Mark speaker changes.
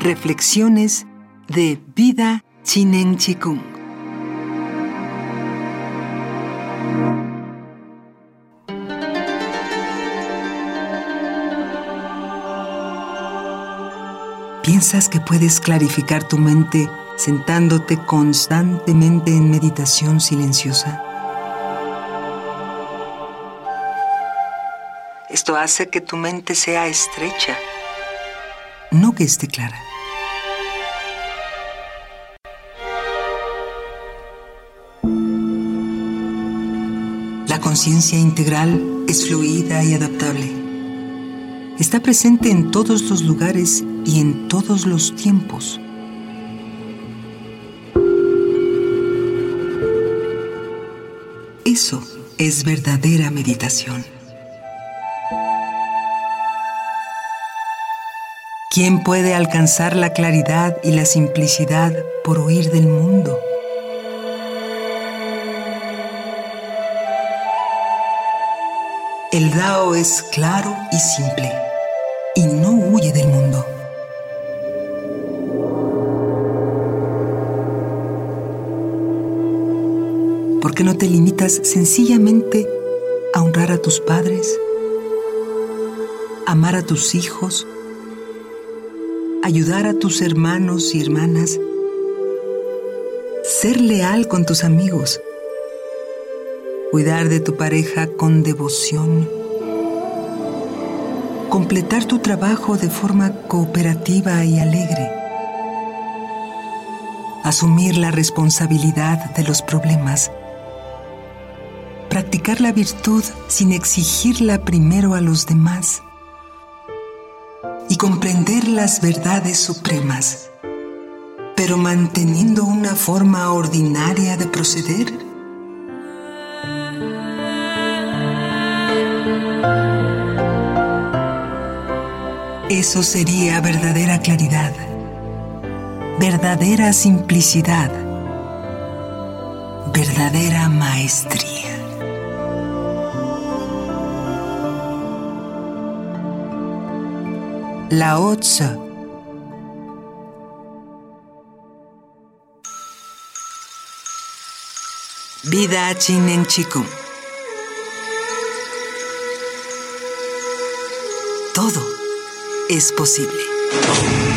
Speaker 1: Reflexiones de Vida Chinen Chikung. ¿Piensas que puedes clarificar tu mente sentándote constantemente en meditación silenciosa? Esto hace que tu mente sea estrecha, no que esté clara. Conciencia integral es fluida y adaptable. Está presente en todos los lugares y en todos los tiempos. Eso es verdadera meditación. ¿Quién puede alcanzar la claridad y la simplicidad por huir del mundo? El Dao es claro y simple y no huye del mundo. ¿Por qué no te limitas sencillamente a honrar a tus padres, amar a tus hijos, ayudar a tus hermanos y hermanas, ser leal con tus amigos, cuidar de tu pareja con devoción, completar tu trabajo de forma cooperativa y alegre, asumir la responsabilidad de los problemas, practicar la virtud sin exigirla primero a los demás, y comprender las verdades supremas, pero manteniendo una forma ordinaria de proceder? Eso sería verdadera claridad, verdadera simplicidad, verdadera maestría. Lao Tzu. Vida Chinen Chikung. Todo es posible.